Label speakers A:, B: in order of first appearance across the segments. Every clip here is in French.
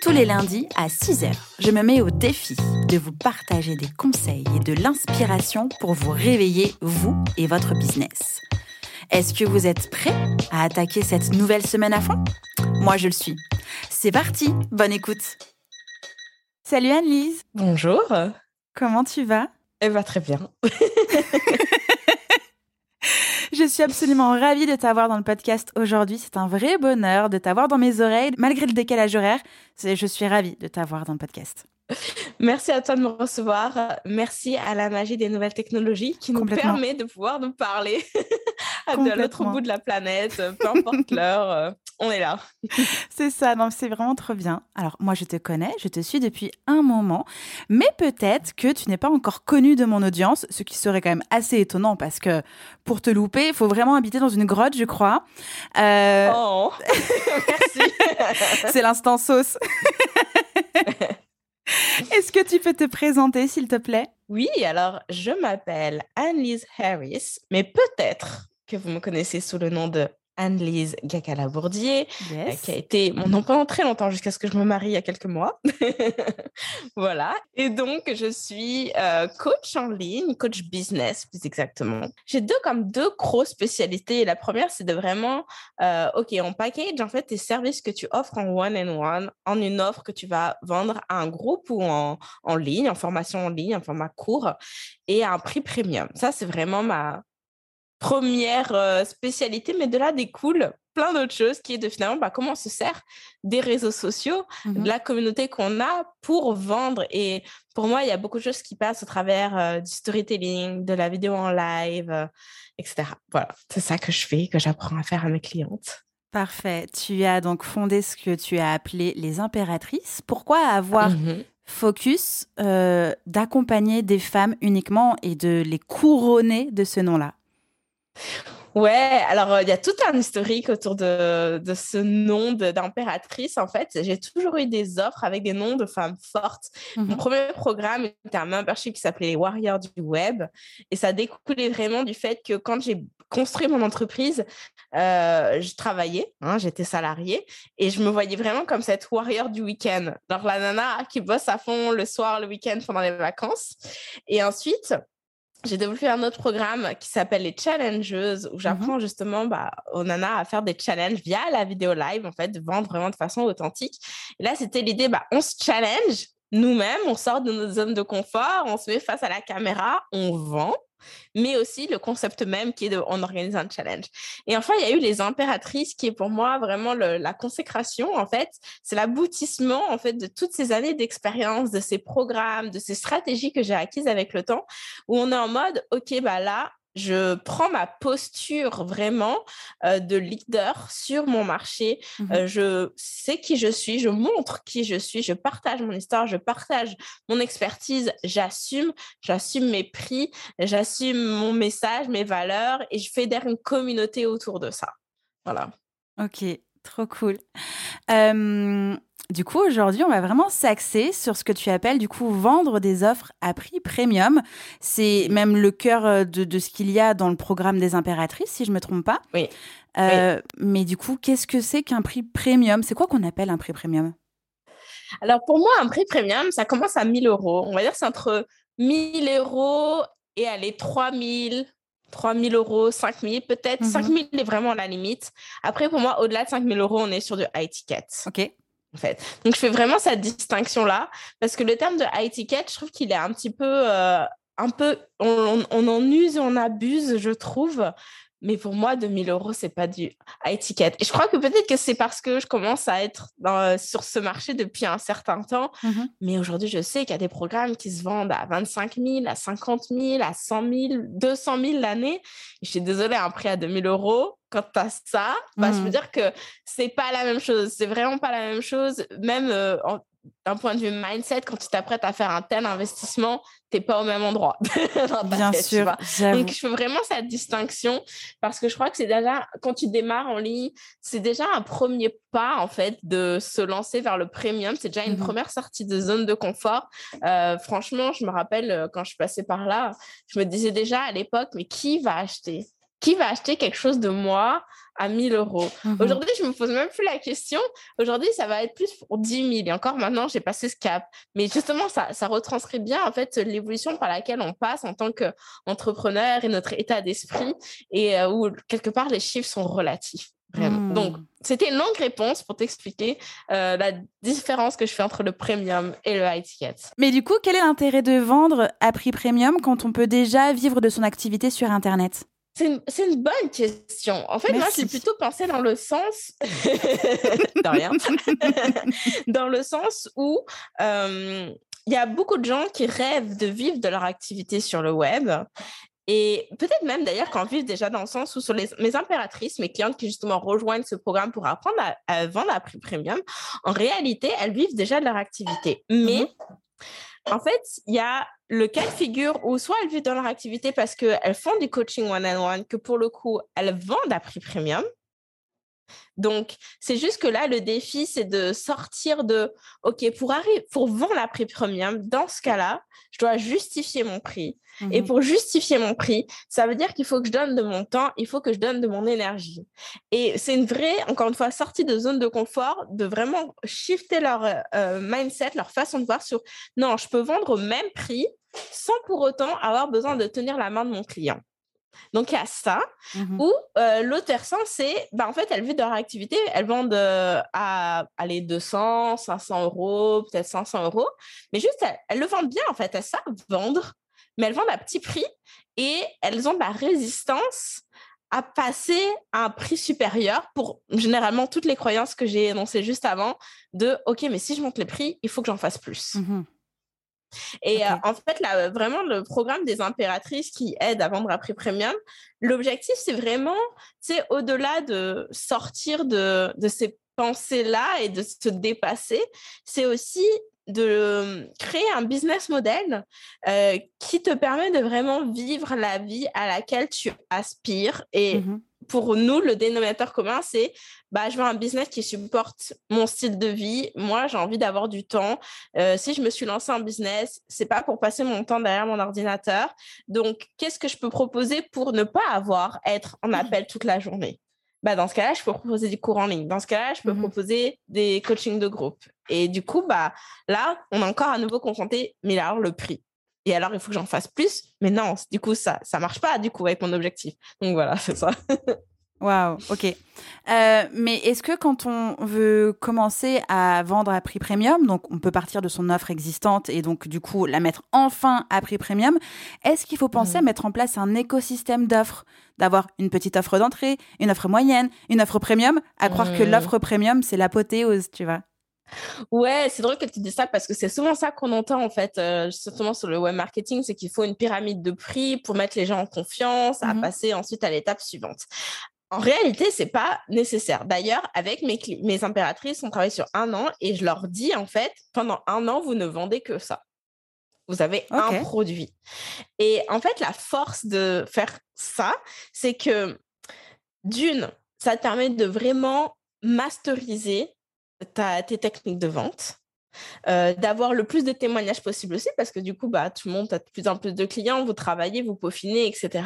A: Tous les lundis à 6h, je me mets au défi de vous partager des conseils et de l'inspiration pour vous réveiller, vous et votre business. Est-ce que vous êtes prêts à attaquer cette nouvelle semaine à fond? Moi, je le suis. C'est parti, bonne écoute. Salut Anne-Lise.
B: Bonjour.
A: Comment tu vas?
B: Elle va très bien.
A: Je suis absolument ravie de t'avoir dans le podcast aujourd'hui. C'est un vrai bonheur de t'avoir dans mes oreilles, malgré le décalage horaire. Je suis ravie de t'avoir dans le podcast.
B: Merci à toi de me recevoir. Merci à la magie des nouvelles technologies qui nous permet de pouvoir nous parler de l'autre bout de la planète, peu importe l'heure. Euh, on est là.
A: c'est ça, non, c'est vraiment trop bien. Alors, moi, je te connais, je te suis depuis un moment, mais peut-être que tu n'es pas encore connu de mon audience, ce qui serait quand même assez étonnant parce que pour te louper, il faut vraiment habiter dans une grotte, je crois.
B: Euh, oh, merci.
A: c'est l'instant sauce. Est-ce que tu peux te présenter, s'il te plaît?
B: Oui, alors je m'appelle Annelise Harris, mais peut-être que vous me connaissez sous le nom de Anne-Lise Gacala-Bourdier, euh, qui a été mon nom pendant très longtemps jusqu'à ce que je me marie il y a quelques mois. voilà. Et donc, je suis euh, coach en ligne, coach business plus exactement. J'ai deux comme deux grosses spécialités. La première, c'est de vraiment, euh, OK, on package en fait tes services que tu offres en one-on-one en une offre que tu vas vendre à un groupe ou en, en ligne, en formation en ligne, en format court et à un prix premium. Ça, c'est vraiment ma, première euh, spécialité, mais de là découle plein d'autres choses qui est de finalement bah, comment on se sert des réseaux sociaux, de mmh la communauté qu'on a pour vendre. Et pour moi, il y a beaucoup de choses qui passent au travers euh, du storytelling, de la vidéo en live, euh, etc. Voilà, c'est ça que je fais, que j'apprends à faire à mes clientes.
A: Parfait. Tu as donc fondé ce que tu as appelé les impératrices. Pourquoi avoir mmh focus d'accompagner des femmes uniquement et de les couronner de ce nom-là?
B: Ouais, alors euh, il y a tout un historique autour de, de ce nom d'impératrice. En fait, j'ai toujours eu des offres avec des noms de femmes fortes. Mon mhm. premier programme était un membership qui s'appelait les Warriors du Web. Et ça découlait vraiment du fait que quand j'ai construit mon entreprise, euh, je travaillais, hein, j'étais salariée, et je me voyais vraiment comme cette warrior du week-end. Genre la nana qui bosse à fond le soir, le week-end, pendant les vacances. Et ensuite, j'ai développé un autre programme qui s'appelle les Challengeuses, où mmh j'apprends justement bah, aux nanas à faire des challenges via la vidéo live, en fait, de vendre vraiment de façon authentique. Et là, c'était l'idée, bah, on se challenge nous-mêmes, on sort de notre zone de confort, on se met face à la caméra, on vend mais aussi le concept même qui est de on organise un challenge. Et enfin, il y a eu les impératrices qui est pour moi vraiment la consécration en fait, c'est l'aboutissement en fait de toutes ces années d'expérience, de ces programmes, de ces stratégies que j'ai acquises avec le temps où on est en mode OK bah là, je prends ma posture vraiment euh, de leader sur mon marché. Mmh euh, je sais qui je suis, je montre qui je suis, je partage mon histoire, je partage mon expertise, j'assume, j'assume mes prix, j'assume mon message, mes valeurs et je fédère une communauté autour de ça. Voilà.
A: Ok, trop cool. Du coup, aujourd'hui, on va vraiment s'axer sur ce que tu appelles du coup vendre des offres à prix premium. C'est même le cœur euh, de, ce qu'il y a dans le programme des impératrices, si je me trompe pas.
B: Oui.
A: Euh, mais du coup, qu'est-ce que c'est qu'un prix premium? C'est quoi qu'on appelle un prix premium?
B: Alors pour moi, un prix premium, ça commence à 1000 euros. On va dire c'est entre 1000 euros et allez 3000, 3000 euros, 5000 peut-être. 5000 mhm. est vraiment la limite. Après, pour moi, au-delà de 5000 euros, on est sur du high ticket.
A: OK
B: en fait. Donc, je fais vraiment cette distinction-là parce que le terme de high ticket, je trouve qu'il est un petit peu, euh, un peu, on, on, en use et on abuse, je trouve, mais pour moi, 2000 euros, c'est pas du high ticket. Et je crois que peut-être que c'est parce que je commence à être sur ce marché depuis un certain temps. Mmh mais aujourd'hui, je sais qu'il y a des programmes qui se vendent à 25 000, à 50 000, à 100 000, 200 000 l'année. Je suis désolée, un prix à 2000 euros, quand tu as ça, bah, je veux mmh. dire que c'est pas la même chose. C'est vraiment pas la même chose. Même euh, d'un point de vue mindset, quand tu t'apprêtes à faire un tel investissement, tu n'es pas au même endroit.
A: Bien sûr.
B: Donc, je fais vraiment cette distinction parce que je crois que c'est déjà, quand tu démarres en ligne, c'est déjà un premier pas, en fait, de se lancer vers le premium. C'est déjà une mmh première sortie de zone de confort. Euh, franchement, je me rappelle euh, quand je passais par là, je me disais déjà à l'époque, mais qui va acheter? Qui va acheter quelque chose de moi à 1000 euros? Mmh Aujourd'hui, je me pose même plus la question. Aujourd'hui, ça va être plus pour 10 000. Et encore maintenant, j'ai passé ce cap. Mais justement, ça, ça retranscrit bien en fait l'évolution par laquelle on passe en tant qu'entrepreneur et notre état d'esprit et euh, où quelque part les chiffres sont relatifs. Vraiment. Donc, mmh. c'était une longue réponse pour t'expliquer euh, la différence que je fais entre le premium et le high ticket.
A: Mais du coup, quel est l'intérêt de vendre à prix premium quand on peut déjà vivre de son activité sur Internet?
B: C'est une, bonne question. En fait, moi, j'ai plutôt pensé dans le sens. rien. dans le sens où euh, il y a beaucoup de gens qui rêvent de vivre de leur activité sur le web. Et peut-être même d'ailleurs qu'en vivent déjà dans le sens où sur les, mes impératrices, mes clientes qui justement rejoignent ce programme pour apprendre à, vendre à prix premium, en réalité, elles vivent déjà de leur activité. Mais. Mm-hmm. En fait, il y a le cas de figure où soit elles vivent dans leur activité parce qu'elles font du coaching one-on-one, que pour le coup, elles vendent à prix premium. Donc, c'est juste que là, le défi, c'est de sortir de, OK, pour, pour vendre à prix premium, dans ce cas-là, je dois justifier mon prix. Et mmh pour justifier mon prix, ça veut dire qu'il faut que je donne de mon temps, il faut que je donne de mon énergie. Et c'est une vraie, encore une fois, sortie de zone de confort, de vraiment shifter leur euh, mindset, leur façon de voir sur, non, je peux vendre au même prix sans pour autant avoir besoin de tenir la main de mon client. Donc, il y a ça. Mmh Ou euh, l'autre versant, c'est, bah, en fait, elles vivent de leur activité, elles vendent euh, à aller 200, 500 euros, peut-être 500 euros. Mais juste, elles, le vendent bien, en fait. Elles savent vendre, mais elles vendent à petit prix et elles ont de la résistance à passer à un prix supérieur pour généralement toutes les croyances que j'ai énoncées juste avant de OK, mais si je monte les prix, il faut que j'en fasse plus. Mmh et euh, en fait, là, vraiment, le programme des impératrices qui aide à vendre à prix premium, l'objectif, c'est vraiment, c'est au-delà de sortir de, de ces pensées-là et de se dépasser, c'est aussi de créer un business model euh, qui te permet de vraiment vivre la vie à laquelle tu aspires et mmh pour nous, le dénominateur commun, c'est bah, je veux un business qui supporte mon style de vie. Moi, j'ai envie d'avoir du temps. Euh, si je me suis lancé en business, c'est pas pour passer mon temps derrière mon ordinateur. Donc, qu'est-ce que je peux proposer pour ne pas avoir être en mmh. appel toute la journée? Bah, dans ce cas-là, je peux proposer des cours en ligne. Dans ce cas-là, je peux mmh proposer des coachings de groupe. Et du coup, bah, là, on est encore à nouveau confronté, mais alors le prix et alors il faut que j'en fasse plus. Mais non, du coup, ça ça marche pas du coup avec mon objectif. Donc voilà, c'est ça.
A: Waouh, ok. Euh, mais est-ce que quand on veut commencer à vendre à prix premium, donc on peut partir de son offre existante et donc du coup la mettre enfin à prix premium, est-ce qu'il faut penser à mmh. mettre en place un écosystème d'offres? D'avoir une petite offre d'entrée, une offre moyenne, une offre premium, à croire que mmh. l'offre premium c'est l'apothéose, tu vois?
B: Ouais, c'est drôle que tu dis ça parce que c'est souvent ça qu'on entend en fait, euh, justement sur le web marketing, c'est qu'il faut une pyramide de prix pour mettre les gens en confiance, à mmh passer ensuite à l'étape suivante. En réalité, c'est pas nécessaire. D'ailleurs, avec mes, mes impératrices, on travaille sur un an et je leur dis en fait, pendant un an, vous ne vendez que ça. Vous avez un produit. Et en fait, la force de faire ça, c'est que d'une, ça te permet de vraiment masteriser tes techniques de vente. Euh, d'avoir le plus de témoignages possible aussi, parce que du coup, bah, tout le monde a de plus en plus de clients, vous travaillez, vous peaufinez, etc.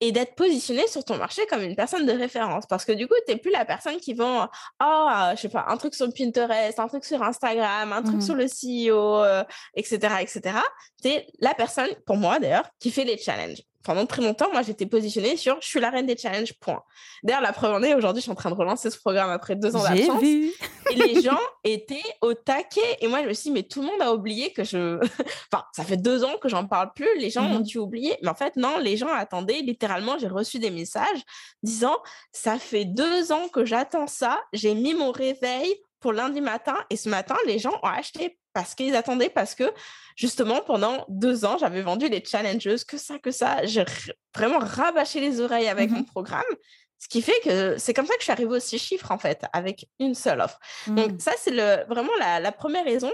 B: Et d'être positionné sur ton marché comme une personne de référence, parce que du coup, tu n'es plus la personne qui vend, oh, je sais pas, un truc sur Pinterest, un truc sur Instagram, un truc mmh sur le CEO, etc., etc. Tu es la personne, pour moi d'ailleurs, qui fait les challenges pendant très longtemps, moi, j'étais positionnée sur je suis la reine des challenges, point. D'ailleurs, la preuve en est, aujourd'hui, je suis en train de relancer ce programme après deux ans d'absence. et les gens étaient au taquet. Et moi, je me suis dit, mais tout le monde a oublié que je. enfin, ça fait deux ans que j'en parle plus. Les gens ont mhm. dû oublier. Mais en fait, non, les gens attendaient. Littéralement, j'ai reçu des messages disant ça fait deux ans que j'attends ça. J'ai mis mon réveil pour lundi matin. Et ce matin, les gens ont acheté parce qu'ils attendaient, parce que justement, pendant deux ans, j'avais vendu les challengeuses, que ça, que ça. J'ai vraiment rabâché les oreilles avec mmh mon programme. Ce qui fait que c'est comme ça que je suis arrivée aux six chiffres, en fait, avec une seule offre. Donc, mmh. ça, c'est vraiment la, première raison.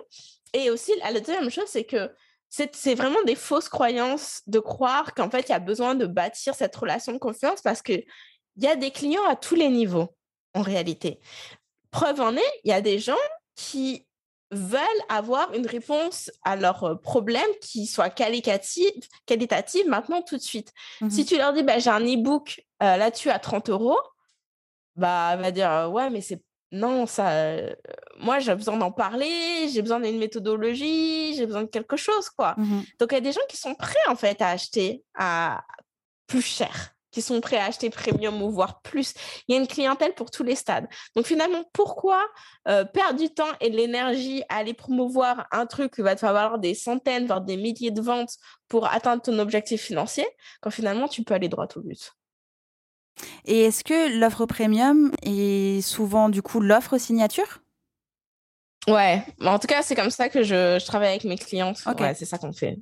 B: Et aussi, la deuxième chose, c'est que c'est vraiment des fausses croyances de croire qu'en fait, il y a besoin de bâtir cette relation de confiance parce qu'il y a des clients à tous les niveaux, en réalité. Preuve en est, il y a des gens qui veulent avoir une réponse à leurs problème qui soit qualitative, qualitative maintenant tout de suite. Mmh si tu leur dis, bah, j'ai un e-book là-dessus à 30 euros, bah, elle va dire, ouais, mais c'est non, ça, moi, j'ai besoin d'en parler, j'ai besoin d'une méthodologie, j'ai besoin de quelque chose, quoi. Mmh Donc, il y a des gens qui sont prêts, en fait, à acheter à plus cher qui sont prêts à acheter premium ou voire plus. Il y a une clientèle pour tous les stades. Donc finalement, pourquoi euh, perdre du temps et de l'énergie à aller promouvoir un truc qui va te falloir des centaines, voire des milliers de ventes pour atteindre ton objectif financier, quand finalement tu peux aller droit au but?
A: Et est-ce que l'offre premium est souvent du coup l'offre signature?
B: Ouais, en tout cas, c'est comme ça que je, travaille avec mes clientes. Ouais, c'est ça qu'on fait.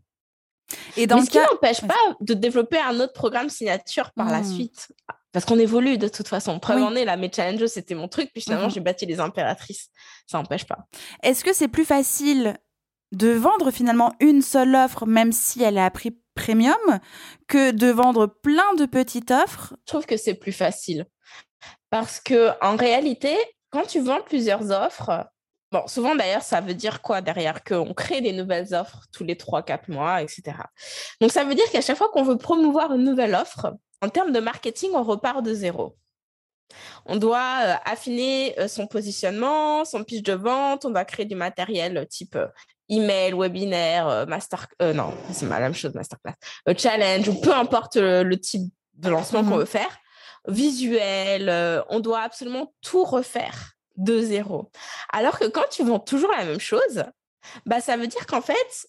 A: Et dans
B: Mais
A: ce, qui
B: n'empêche pas de développer un autre programme signature par la hmm. suite. Parce qu'on évolue de toute façon. Preuve en est, là, mes challenges, c'était mon truc. Puis finalement, mhm. j'ai bâti les impératrices. Ça n'empêche pas.
A: Est-ce que c'est plus facile de vendre finalement une seule offre, même si elle est à prix premium, que de vendre plein de petites offres?
B: Je trouve que c'est plus facile. Parce que en réalité, quand tu vends plusieurs offres, Bon, souvent d'ailleurs, ça veut dire quoi derrière Qu'on crée des nouvelles offres tous les 3-4 mois, etc. Donc ça veut dire qu'à chaque fois qu'on veut promouvoir une nouvelle offre, en termes de marketing, on repart de zéro. On doit euh, affiner euh, son positionnement, son pitch de vente, on doit créer du matériel type euh, email, webinaire, master, non, c'est la même chose, masterclass, challenge, ou peu importe le, type de lancement qu'on mmh veut faire, visuel, on doit absolument tout refaire de zéro. Alors que quand tu vends toujours la même chose, bah, ça veut dire qu'en fait,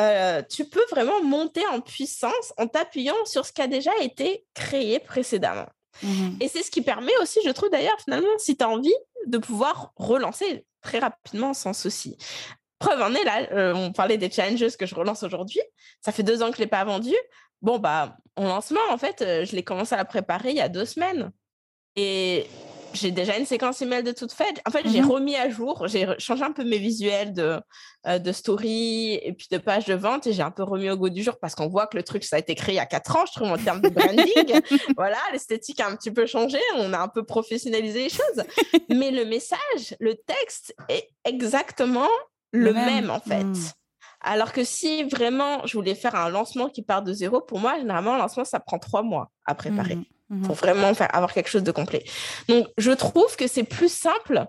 B: euh, tu peux vraiment monter en puissance en t'appuyant sur ce qui a déjà été créé précédemment. Mmh Et c'est ce qui permet aussi, je trouve d'ailleurs, finalement, si tu as envie de pouvoir relancer très rapidement sans souci. Preuve en est, là, euh, on parlait des challenges que je relance aujourd'hui. Ça fait deux ans que je ne l'ai pas vendu. Bon, bah, en lancement, en fait, euh, je l'ai commencé à la préparer il y a deux semaines. Et j'ai déjà une séquence email de toute faite. En fait, j'ai mhm. remis à jour, j'ai changé un peu mes visuels de, euh, de story et puis de page de vente et j'ai un peu remis au goût du jour parce qu'on voit que le truc, ça a été créé il y a quatre ans, je trouve, en termes de branding. voilà, l'esthétique a un petit peu changé, on a un peu professionnalisé les choses. Mais le message, le texte est exactement le, même. en fait. Hmm. Alors que si vraiment je voulais faire un lancement qui part de zéro, pour moi, généralement, un lancement, ça prend trois mois à préparer. Pour mhm. vraiment faire, avoir quelque chose de complet. Donc, je trouve que c'est plus simple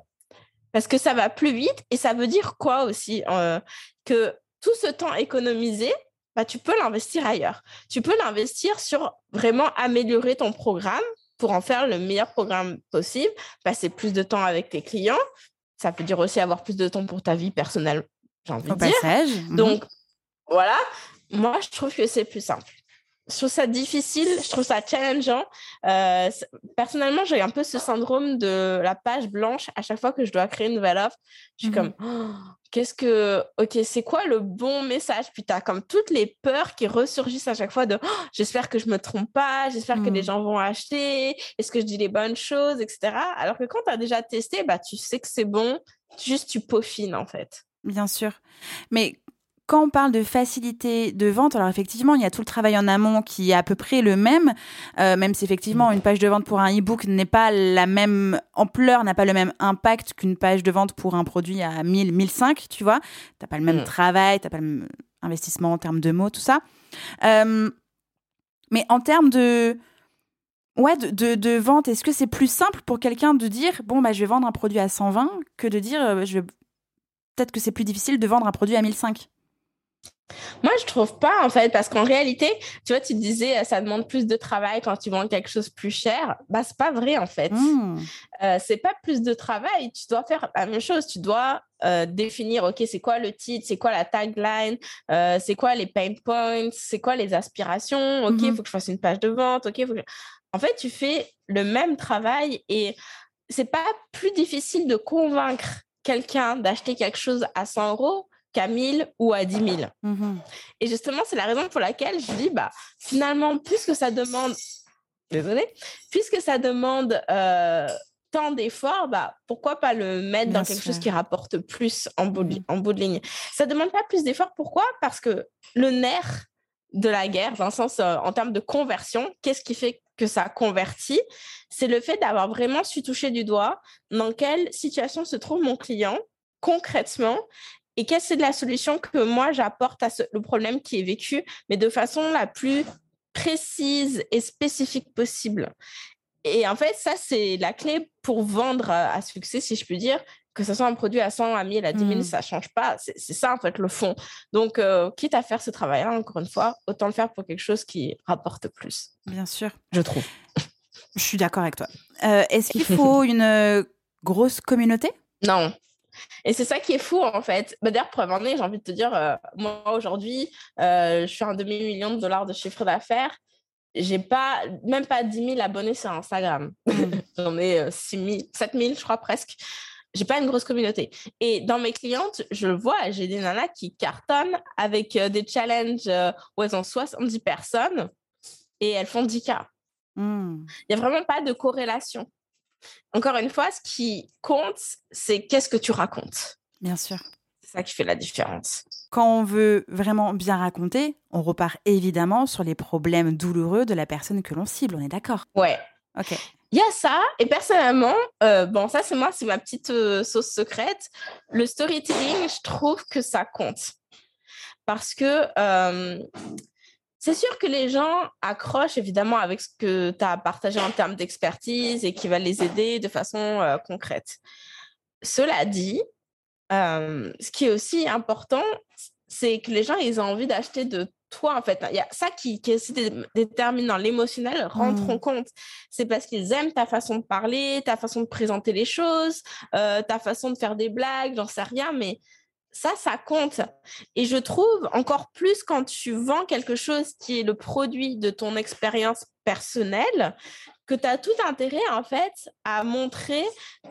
B: parce que ça va plus vite et ça veut dire quoi aussi euh, Que tout ce temps économisé, bah, tu peux l'investir ailleurs. Tu peux l'investir sur vraiment améliorer ton programme pour en faire le meilleur programme possible, passer plus de temps avec tes clients. Ça peut dire aussi avoir plus de temps pour ta vie personnelle, j'ai envie de dire. Passage. Mhm. Donc, voilà, moi, je trouve que c'est plus simple je trouve ça difficile, je trouve ça challengeant. Euh, personnellement, j'ai un peu ce syndrome de la page blanche à chaque fois que je dois créer une nouvelle offre. Je suis comme, mmh. oh, qu'est-ce que, ok, c'est quoi le bon message? Puis tu as comme toutes les peurs qui ressurgissent à chaque fois de, oh, j'espère que je me trompe pas, j'espère que les mmh. gens vont acheter, est-ce que je dis les bonnes choses, etc. Alors que quand tu as déjà testé, bah, tu sais que c'est bon, juste tu peaufines en fait.
A: Bien sûr. Mais quand on parle de facilité de vente, alors effectivement, il y a tout le travail en amont qui est à peu près le même, euh, même si effectivement une page de vente pour un e-book n'est pas la même ampleur, n'a pas le même impact qu'une page de vente pour un produit à 1000, 1005, tu vois. T'as pas le même mm. travail, t'as pas le même investissement en termes de mots, tout ça. Euh, mais en termes de, ouais, de, de, vente, est-ce que c'est plus simple pour quelqu'un de dire, bon, bah, je vais vendre un produit à 120 que de dire, euh, je peut-être que c'est plus difficile de vendre un produit à 1005
B: moi, je trouve pas, en fait, parce qu'en réalité, tu vois, tu disais, ça demande plus de travail quand tu vends quelque chose plus cher. Bah, c'est pas vrai, en fait. Mmh. Euh, c'est pas plus de travail. Tu dois faire la même chose. Tu dois euh, définir, OK, c'est quoi le titre, c'est quoi la tagline, euh, c'est quoi les pain points, c'est quoi les aspirations. OK, il mmh faut que je fasse une page de vente. OK, faut En fait, tu fais le même travail et c'est pas plus difficile de convaincre quelqu'un d'acheter quelque chose à 100 euros qu'à 1000 ou à 10 000. Mmh Et justement, c'est la raison pour laquelle je dis, bah, finalement, puisque ça demande désolé, puisque ça demande euh, tant d'efforts, bah, pourquoi pas le mettre dans quelque chose qui rapporte plus en bout, de, mmh. en bout de ligne Ça ne demande pas plus d'efforts. Pourquoi? Parce que le nerf de la guerre, dans le sens euh, en termes de conversion, qu'est-ce qui fait que ça convertit? C'est le fait d'avoir vraiment su toucher du doigt dans quelle situation se trouve mon client concrètement et quelle est la solution que moi j'apporte à ce, le problème qui est vécu, mais de façon la plus précise et spécifique possible? Et en fait, ça, c'est la clé pour vendre à succès, si je peux dire, que ce soit un produit à 100, à 1000, à 10 000, ça ne change pas. C'est ça, en fait, le fond. Donc, euh, quitte à faire ce travail-là, encore une fois, autant le faire pour quelque chose qui rapporte plus.
A: Bien sûr.
B: Je trouve.
A: Je suis d'accord avec toi. Euh, est-ce qu'il faut une euh, grosse communauté?
B: Non. Et c'est ça qui est fou, en fait. Bah, D'ailleurs, preuve en est, j'ai envie de te dire, moi, aujourd'hui, je suis un demi-million de dollars de chiffre d'affaires j'ai pas même pas 10 000 abonnés sur Instagram. Mmh. J'en ai 6 000, 7 000, je crois presque j'ai pas une grosse communauté. Et dans mes clientes, je le vois, j'ai des nanas qui cartonnent avec euh, des challenges euh, où elles ont 70 personnes et elles font 10 cas. Hmm. Il n'y a vraiment pas de corrélation. Encore une fois, ce qui compte, c'est qu'est-ce que tu racontes.
A: Bien sûr.
B: C'est ça qui fait la différence.
A: Quand on veut vraiment bien raconter, on repart évidemment sur les problèmes douloureux de la personne que l'on cible, on est d'accord?
B: Ouais.
A: Ok.
B: Il y a ça, et personnellement, euh, bon, ça c'est moi, c'est ma petite euh, sauce secrète. Le storytelling, je trouve que ça compte. Parce que euh, c'est sûr que les gens accrochent évidemment avec ce que tu as partagé en termes d'expertise et qui va les aider de façon concrète. Cela dit, ce qui est aussi important, c'est que les gens, ils ont envie d'acheter de toi, en fait. Il y a ça qui, qui est déterminant. L'émotionnel rentre en mmh. compte. C'est parce qu'ils aiment ta façon de parler, ta façon de présenter les choses, euh, ta façon de faire des blagues, j'en sais rien, mais ça, ça compte. Et je trouve encore plus quand tu vends quelque chose qui est le produit de ton expérience personnelle, que tu as tout intérêt, en fait, à montrer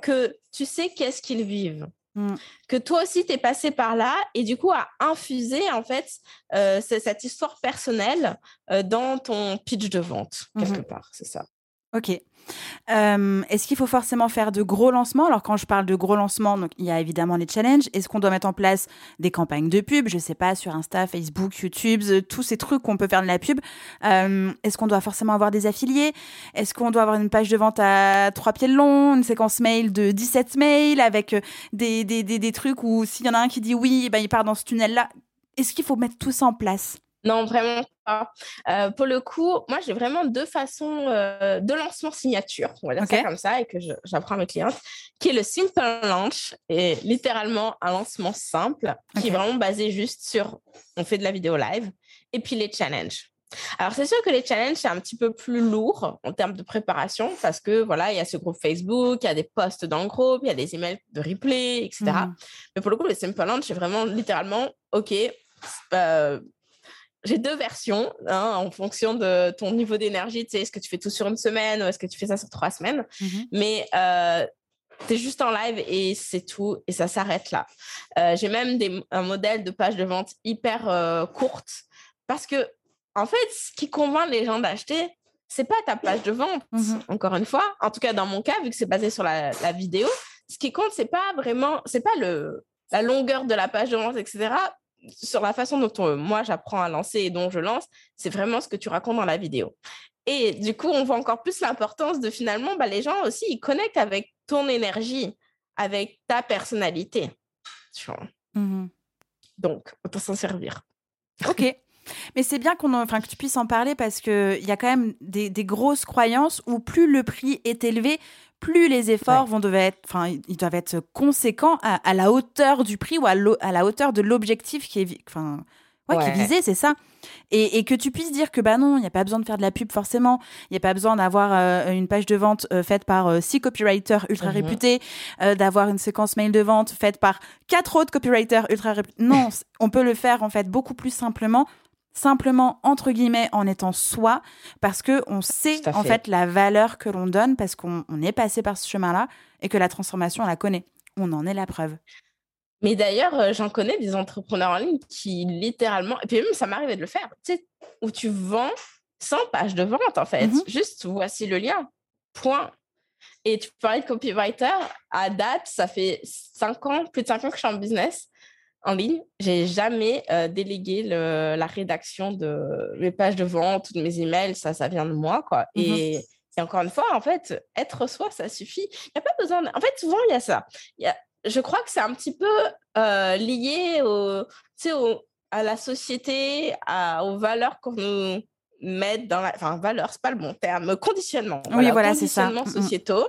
B: que tu sais qu'est-ce qu'ils vivent. Mmh. Que toi aussi, tu es passé par là et du coup, à infuser en fait euh, cette histoire personnelle euh, dans ton pitch de vente, mmh quelque part. C'est ça.
A: Ok. Est-ce qu'il faut forcément faire de gros lancements? Alors, quand je parle de gros lancements, donc, il y a évidemment les challenges. Est-ce qu'on doit mettre en place des campagnes de pub? Je sais pas, sur Insta, Facebook, YouTube, tous ces trucs qu'on peut faire de la pub. Est-ce qu'on doit forcément avoir des affiliés? Est-ce qu'on doit avoir une page de vente à trois pieds de long, une séquence mail de 17 mails avec euh, des, des, des, des trucs où s'il y en a un qui dit oui, ben, il part dans ce tunnel-là? Est-ce qu'il faut mettre tout ça en place?
B: Non, vraiment pas. Euh, pour le coup, moi, j'ai vraiment deux façons euh, de lancement signature, on va dire ça comme ça, et que j'apprends à mes clientes, qui est le simple launch, et littéralement un lancement simple, qui est vraiment basé juste sur on fait de la vidéo live, et puis les challenges. Alors, c'est sûr que les challenges, c'est un petit peu plus lourd en termes de préparation parce que voilà, il y a ce groupe Facebook, il y a des posts dans le groupe, il y a des emails de replay, etc. Mmh. Mais pour le coup, le simple launch, c'est vraiment littéralement, OK, euh, j'ai deux versions hein, en fonction de ton niveau d'énergie. Tu sais, est-ce que tu fais tout sur une semaine ou est-ce que tu fais ça sur trois semaines? Mmh Mais euh, tu es juste en live et c'est tout et ça s'arrête là. Euh, j'ai même des, un modèle de page de vente hyper euh, courte parce que, en fait, ce qui convainc les gens d'acheter, c'est pas ta page de vente, mmh encore une fois. En tout cas, dans mon cas, vu que c'est basé sur la, la, vidéo, ce qui compte, c'est pas vraiment, c'est pas le, la longueur de la page de vente, etc sur la façon dont moi j'apprends à lancer et dont je lance, c'est vraiment ce que tu racontes dans la vidéo. Et du coup, on voit encore plus l'importance de finalement, bah, les gens aussi, ils connectent avec ton énergie, avec ta personnalité. Mmh Donc, autant s'en servir.
A: Ok. Mais c'est bien qu'on enfin, que tu puisses en parler parce qu'il y a quand même des, des, grosses croyances où plus le prix est élevé, plus les efforts vont devoir être, enfin, ils doivent être conséquents à, la hauteur du prix ou à, à la hauteur de l'objectif qui est, enfin, ouais, qui est visé, c'est ça. Et, et, que tu puisses dire que bah non, il n'y a pas besoin de faire de la pub forcément, il n'y a pas besoin d'avoir euh, une page de vente euh, faite par euh, six copywriters ultra mhm. réputés, d'avoir une séquence mail de vente faite par quatre autres copywriters ultra réputés. Non, on peut le faire en fait beaucoup plus simplement simplement entre guillemets en étant soi parce que on sait en fait la valeur que l'on donne parce qu'on est passé par ce chemin-là et que la transformation on la connaît. On en est la preuve.
B: Mais d'ailleurs, euh, j'en connais des entrepreneurs en ligne qui littéralement, et puis même ça m'arrive de le faire, tu sais, où tu vends sans page de vente, en fait. Mmh Juste, voici le lien. Point. Et tu parlais de copywriter. À date, ça fait cinq ans, plus de cinq ans que je suis en business en ligne. J'ai jamais euh, délégué la rédaction de mes pages de vente de mes emails. Ça, ça vient de moi, quoi. Mmh et, encore une fois, en fait, être soi, ça suffit. Il n'y a pas besoin. En fait, souvent, il y a ça. Y a... Je crois que c'est un petit peu euh, lié au, au, à la société, à, aux valeurs qu'on nous mettre dans la... Enfin, valeur, c'est pas le bon terme, conditionnement.
A: Oui, voilà, c'est ça.
B: Conditionnement mm, mm. sociétaux,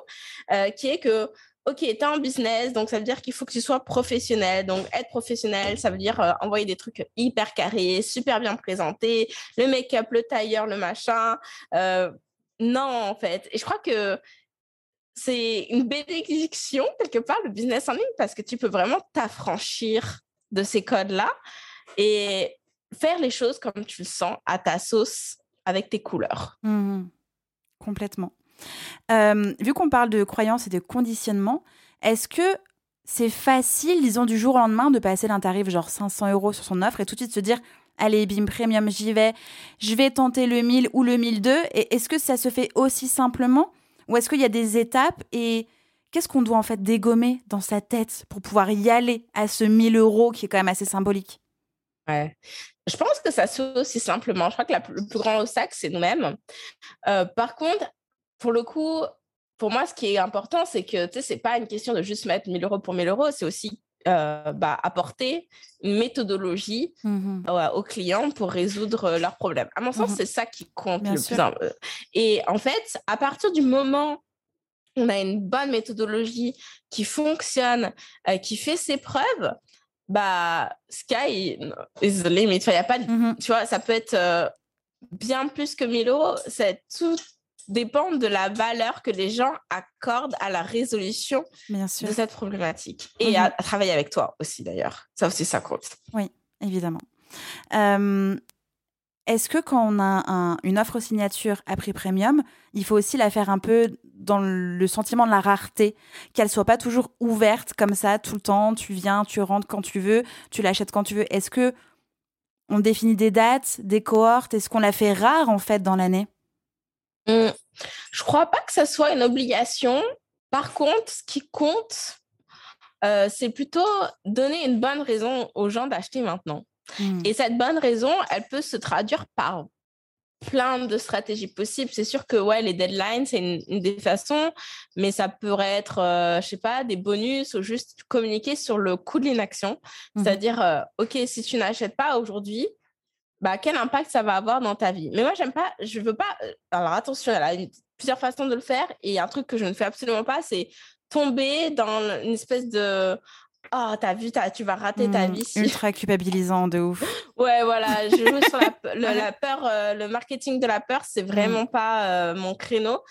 B: euh, qui est que, OK, tu es en business, donc ça veut dire qu'il faut que tu sois professionnel. Donc, être professionnel, ça veut dire euh, envoyer des trucs hyper carrés, super bien présentés, le make-up, le tailleur, le machin. Euh, non, en fait. Et je crois que c'est une bénédiction, quelque part, le business en ligne, parce que tu peux vraiment t'affranchir de ces codes-là. Et faire les choses comme tu le sens, à ta sauce, avec tes couleurs.
A: Mmh complètement. Vu qu'on parle de croyances et de conditionnement, est-ce que c'est facile, disons, du jour au lendemain, de passer d'un tarif genre 500 euros sur son offre et tout de suite se dire allez, bim, premium, j'y vais, je vais tenter le 1000 ou le 1002 Et est-ce que ça se fait aussi simplement Ou est-ce qu'il y a des étapes et qu'est-ce qu'on doit en fait dégommer dans sa tête pour pouvoir y aller à ce 1000 euros qui est quand même assez symbolique?
B: Ouais. Je pense que ça se fait aussi simplement. Je crois que le plus grand obstacle, c'est nous-mêmes. Euh, par contre, pour le coup, pour moi, ce qui est important, c'est que ce n'est pas une question de juste mettre 1000 euros pour 1000 euros, c'est aussi euh, bah, apporter une méthodologie mmh aux clients pour résoudre leurs problèmes. À mon sens, mmh c'est ça qui compte le plus. Et en fait, à partir du moment où on a une bonne méthodologie qui fonctionne, euh, qui fait ses preuves, bah, sky is the limit. y a pas mmh Tu vois, ça peut être euh, bien plus que 1000 euros. C'est tout dépend de la valeur que les gens accordent à la résolution de cette problématique. Et mmh à, travailler avec toi aussi, d'ailleurs. Ça aussi, ça compte.
A: Oui, évidemment. Euh, est-ce que quand on a une offre signature à prix premium, il faut aussi la faire un peu dans le sentiment de la rareté, qu'elle soit pas toujours ouverte comme ça tout le temps, tu viens, tu rentres quand tu veux, tu l'achètes quand tu veux. Est-ce que on définit des dates, des cohortes? Est-ce qu'on la fait rare en fait dans l'année?
B: Mmh. Je crois pas que ce soit une obligation. Par contre, ce qui compte, euh, c'est plutôt donner une bonne raison aux gens d'acheter maintenant. Mmh. Et cette bonne raison, elle peut se traduire par plein de stratégies possibles. C'est sûr que ouais, les deadlines, c'est une, des façons, mais ça pourrait être, je euh, je sais pas, des bonus ou juste communiquer sur le coût de l'inaction. Mmh C'est-à-dire, euh, OK, si tu n'achètes pas aujourd'hui, bah, quel impact ça va avoir dans ta vie. Mais moi, j'aime pas, je veux pas. Euh, alors attention, il y a plusieurs façons de le faire. Et un truc que je ne fais absolument pas, c'est tomber dans une espèce de oh, t'as vu, tu vas rater ta mmh, vie.
A: Ultra culpabilisant, de ouf.
B: ouais, voilà, je joue sur la, peur, euh, le marketing de la peur, c'est vraiment mmh. pas euh, mon créneau.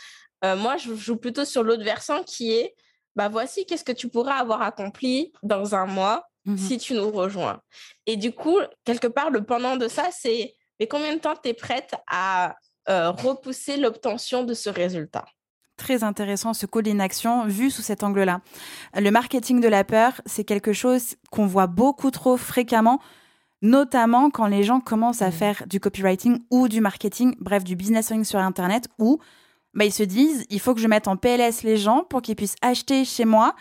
B: Euh, moi, je joue plutôt sur l'autre versant qui est, bah voici qu'est-ce que tu pourras avoir accompli dans un mois mmh si tu nous rejoins. Et du coup, quelque part, le pendant de ça, c'est, mais combien de temps tu es prête à repousser l'obtention de ce résultat?
A: Très intéressant ce call inaction vu sous cet angle-là. Le marketing de la peur, c'est quelque chose qu'on voit beaucoup trop fréquemment, notamment quand les gens commencent à mmh. faire du copywriting ou du marketing, bref, du business sur Internet, où bah, ils se disent, il faut que je mette en PLS les gens pour qu'ils puissent acheter chez moi.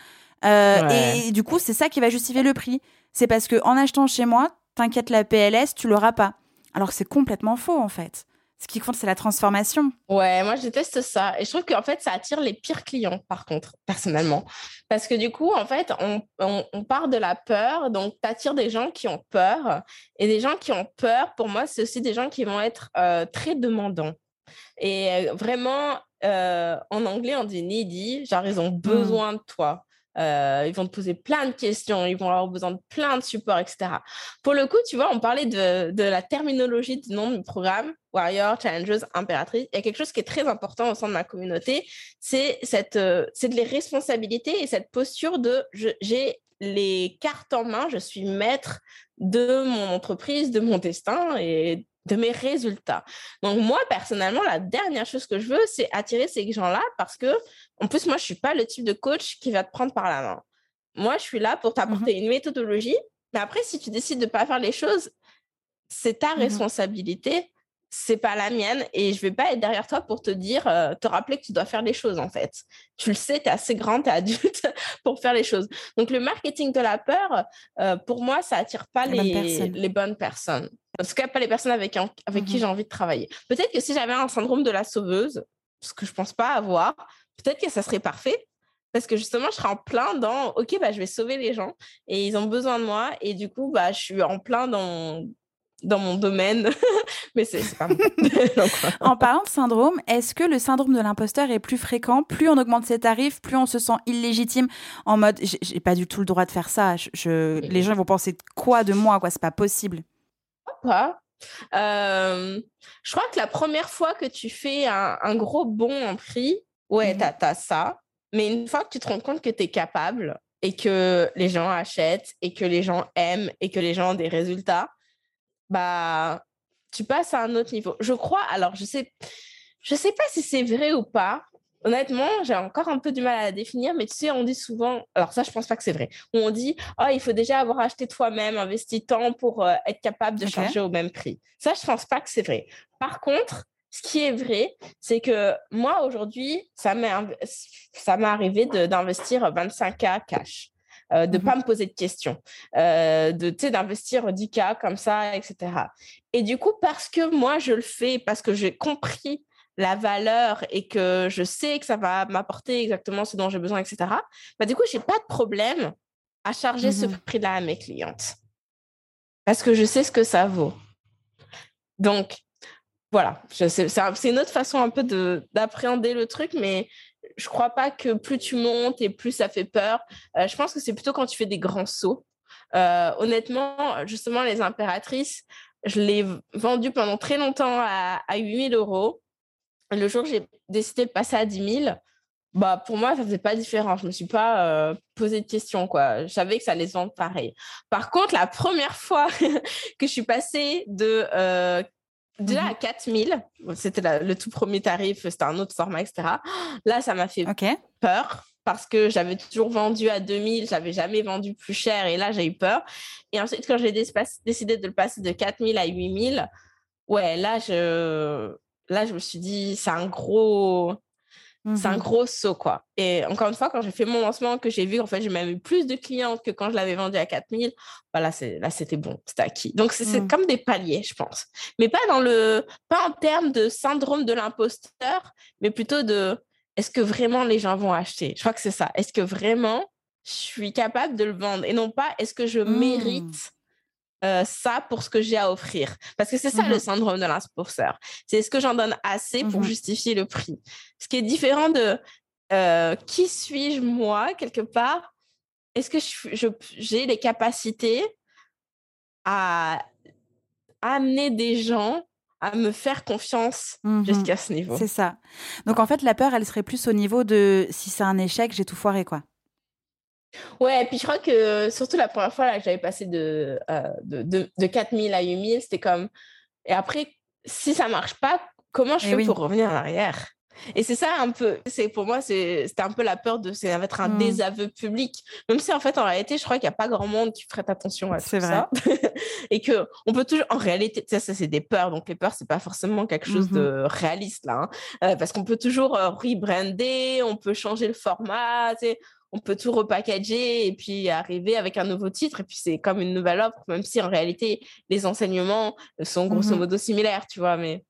A: Euh, et, du coup, c'est ça qui va justifier le prix. C'est parce que en achetant chez moi, t'inquiète la PLS, tu l'auras pas. Alors que c'est complètement faux en fait. Ce qui compte, c'est la transformation.
B: Ouais, moi, je déteste ça. Et je trouve qu'en fait, ça attire les pires clients, par contre, personnellement. Parce que du coup, en fait, on, on, part de la peur. Donc, tu attires des gens qui ont peur. Et des gens qui ont peur, pour moi, c'est aussi des gens qui vont être euh, très demandants. Et euh, vraiment, euh, en anglais, on dit needy, genre, ils ont mmh. besoin de toi. Euh, ils vont te poser plein de questions, ils vont avoir besoin de plein de supports, etc. Pour le coup, tu vois, on parlait de, la terminologie du nom du programme, Warrior, Challenges, Impératrice. Il y a quelque chose qui est très important au sein de ma communauté, c'est cette, euh, c'est de les responsabilités et cette posture de j'ai les cartes en main, je suis maître de mon entreprise, de mon destin et de mes résultats. Donc moi, personnellement, la dernière chose que je veux, c'est attirer ces gens-là parce que, en plus, moi, je suis pas le type de coach qui va te prendre par la main. Moi, je suis là pour t'apporter mmh une méthodologie. Mais après, si tu décides de pas faire les choses, c'est ta mmh responsabilité c'est pas la mienne et je vais pas être derrière toi pour te dire, euh, te rappeler que tu dois faire les choses en fait. Tu le sais, tu es assez grand, tu es adulte pour faire les choses. Donc le marketing de la peur, euh, pour moi, ça attire pas les, les, bonnes personnes. En tout cas, pas les personnes avec, avec qui mmh j'ai envie de travailler. Peut-être que si j'avais un syndrome de la sauveuse, ce que je pense pas avoir, peut-être que ça serait parfait. Parce que justement, je serais en plein dans, OK, bah, je vais sauver les gens et ils ont besoin de moi. Et du coup, bah, je suis en plein dans, dans mon domaine, mais c'est pas
A: En parlant de syndrome, est-ce que le syndrome de l'imposteur est plus fréquent? Plus on augmente ses tarifs, plus on se sent illégitime en mode j'ai pas du tout le droit de faire ça. Je, les gens vont penser quoi de moi quoi? C'est pas possible.
B: Pas. Euh, je crois que la première fois que tu fais un, gros bond en prix, ouais, mmh. t'as as ça. Mais une fois que tu te rends compte que tu es capable et que les gens achètent et que les gens aiment et que les gens ont des résultats, bah, tu passes à un autre niveau. Je crois, alors je sais, je sais pas si c'est vrai ou pas. Honnêtement, j'ai encore un peu du mal à la définir, mais tu sais, on dit souvent, alors ça, je pense pas que c'est vrai. On dit, oh, il faut déjà avoir acheté toi-même, investi tant pour euh, être capable de charger au même prix. Ça, je pense pas que c'est vrai. Par contre, ce qui est vrai, c'est que moi, aujourd'hui, ça m'est arrivé d'investir 25K cash. Euh, de ne mmh pas me poser de questions, euh, de d'investir 10K comme ça, etc. Et du coup, parce que moi, je le fais, parce que j'ai compris la valeur et que je sais que ça va m'apporter exactement ce dont j'ai besoin, etc., bah, du coup, je n'ai pas de problème à charger ce mmh prix-là à mes clientes. Parce que je sais ce que ça vaut. Donc, voilà, c'est une autre façon un peu d'appréhender le truc, mais je crois pas que plus tu montes et plus ça fait peur. Euh, je pense que c'est plutôt quand tu fais des grands sauts. Euh, honnêtement, justement, les impératrices, je l'ai vendu pendant très longtemps à, à 8000 euros. Le jour où j'ai décidé de passer à 10 000, bah, pour moi, ça faisait pas différent. Je me suis pas euh, posé de questions, quoi. Je savais que ça allait se pareil. Par contre, la première fois que je suis passée de Déjà à 4000, c'était le tout premier tarif, c'était un autre format, etc. Là, ça m'a fait peur parce que j'avais toujours vendu à 2000, j'avais jamais vendu plus cher et là, j'ai eu peur. Et ensuite, quand j'ai décidé de le passer de 4000 à 8000, ouais, là, je, là, je me suis dit, c'est un gros, c'est un mmh gros saut, quoi. Et encore une fois, quand j'ai fait mon lancement, que j'ai vu, en fait, j'ai même eu plus de clientes que quand je l'avais vendu à 4000, bah là, c'était bon, c'était acquis. Donc, c'est mmh. comme des paliers, je pense. Mais pas dans le, pas en termes de syndrome de l'imposteur, mais plutôt de, est-ce que vraiment les gens vont acheter? Je crois que c'est ça. Est-ce que vraiment je suis capable de le vendre? Et non pas, est-ce que je mmh. mérite euh, ça pour ce que j'ai à offrir. Parce que c'est ça le mmh syndrome de l'imposteur. C'est est-ce que j'en donne assez pour mmh justifier le prix. Ce qui est différent de euh, qui suis-je moi, quelque part? Est-ce que j'ai les capacités à amener des gens à me faire confiance mmh jusqu'à ce niveau?
A: C'est ça. Donc en fait, la peur, elle serait plus au niveau de si c'est un échec, j'ai tout foiré, quoi.
B: Ouais, et puis je crois que surtout la première fois là, que j'avais passé de, euh, de, de, de 4000 à 8000, c'était comme. Et après, si ça marche pas, comment je eh fais pour revenir en arrière? Et c'est ça un peu, c'est pour moi, c'était un peu la peur de ça va être un mmh. désaveu public. Même si en fait, en réalité, je crois qu'il n'y a pas grand monde qui ferait attention à tout vrai. ça. et que on peut toujours, en réalité, ça, ça c'est des peurs. Donc les peurs, c'est pas forcément quelque chose de mmh réaliste là, hein. euh, parce qu'on peut toujours euh, rebrander, on peut changer le format on peut tout repackager et puis arriver avec un nouveau titre. Et puis, c'est comme une nouvelle offre, même si en réalité, les enseignements sont grosso mmh modo similaires, tu vois. Mais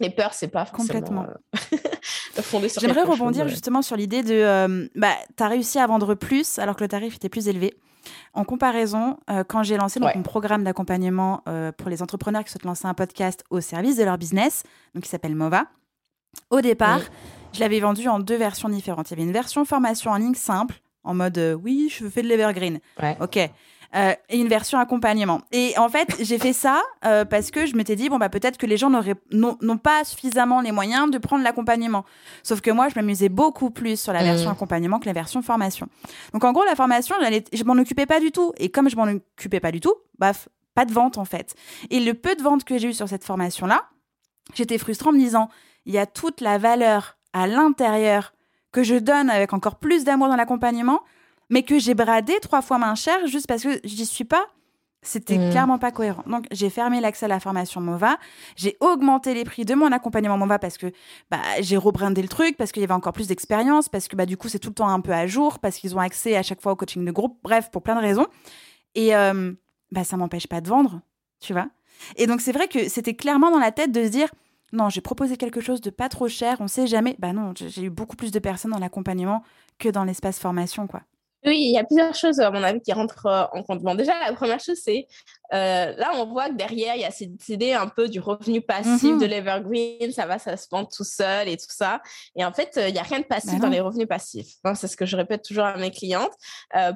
B: les peurs, c'est pas forcément Complètement.
A: Euh, fondé sur J'aimerais rebondir justement sur l'idée de euh, bah, tu as réussi à vendre plus alors que le tarif était plus élevé. En comparaison, euh, quand j'ai lancé mon programme d'accompagnement pour les entrepreneurs qui souhaitent lancer un podcast au service de leur business, donc qui s'appelle MOVA, au départ, je l'avais vendu en deux versions différentes. Il y avait une version formation en ligne simple, en mode euh, oui, je fais de l'evergreen. Ok. Euh, et une version accompagnement. Et en fait, j'ai fait ça euh, parce que je m'étais dit, bon, bah, peut-être que les gens n'ont pas suffisamment les moyens de prendre l'accompagnement. Sauf que moi, je m'amusais beaucoup plus sur la version mmh. accompagnement que la version formation. Donc, en gros, la formation, je m'en occupais pas du tout. Et comme je m'en occupais pas du tout, baf, pas de vente en fait. Et le peu de vente que j'ai eu sur cette formation-là, j'étais frustrée en me disant, il y a toute la valeur à l'intérieur que je donne avec encore plus d'amour dans l'accompagnement, mais que j'ai bradé trois fois moins cher juste parce que j'y suis pas. C'était mmh. clairement pas cohérent. Donc, j'ai fermé l'accès à la formation MOVA. J'ai augmenté les prix de mon accompagnement MOVA parce que bah, j'ai rebrandé le truc, parce qu'il y avait encore plus d'expérience, parce que bah, du coup, c'est tout le temps un peu à jour, parce qu'ils ont accès à chaque fois au coaching de groupe. Bref, pour plein de raisons. Et euh, bah, ça m'empêche pas de vendre, tu vois. Et donc, c'est vrai que c'était clairement dans la tête de se dire non, j'ai proposé quelque chose de pas trop cher, on sait jamais. Bah non, j'ai eu beaucoup plus de personnes dans l'accompagnement que dans l'espace formation, quoi.
B: Oui, il y a plusieurs choses, à mon avis, qui rentrent euh, en compte. Bon, déjà, la première chose, c'est euh, là, on voit que derrière, il y a cette idée un peu du revenu passif de mm-hmm. l'Evergreen, ça va, ça se vend tout seul et tout ça. Et en fait, euh, il n'y a rien de passif bah dans les revenus passifs. C'est ce que je répète toujours à mes clientes.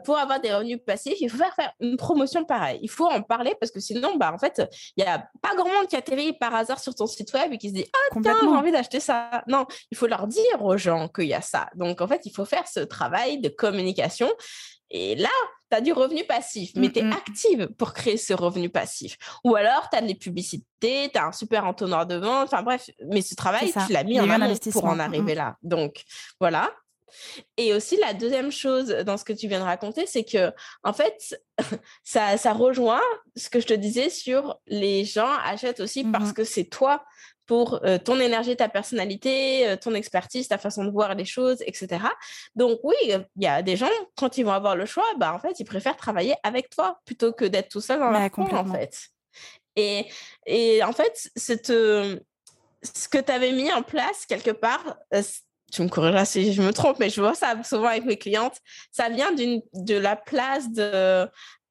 B: pour avoir des revenus passifs, il faut faire, faire une promotion pareille. Il faut en parler parce que sinon, bah, en fait, il n'y a pas grand monde qui atterrit par hasard sur ton site web et qui se dit Ah, tiens, j'ai envie d'acheter ça. Non, il faut leur dire aux gens qu'il y a ça. Donc, en fait, il faut faire ce travail de communication et là, tu as du revenu passif, mais tu es active pour créer ce revenu passif. Ou alors, tu as des publicités, tu as un super entonnoir de vente, enfin bref, mais ce travail, tu l'as mis en amont pour en arriver là. Donc, voilà. Et aussi, la deuxième chose dans ce que tu viens de raconter, c'est que, en fait, ça, ça rejoint ce que je te disais sur les gens achètent aussi parce que c'est toi pour euh, ton énergie, ta personnalité, euh, ton expertise, ta façon de voir les choses, etc. Donc oui, il y a des gens, quand ils vont avoir le choix, bah, en fait, ils préfèrent travailler avec toi plutôt que d'être tout seul dans la coin, en fait. Et, et en fait, cette, ce que tu avais mis en place quelque part, euh, tu me corrigeras si je me trompe, mais je vois ça souvent avec mes clientes, ça vient de la place de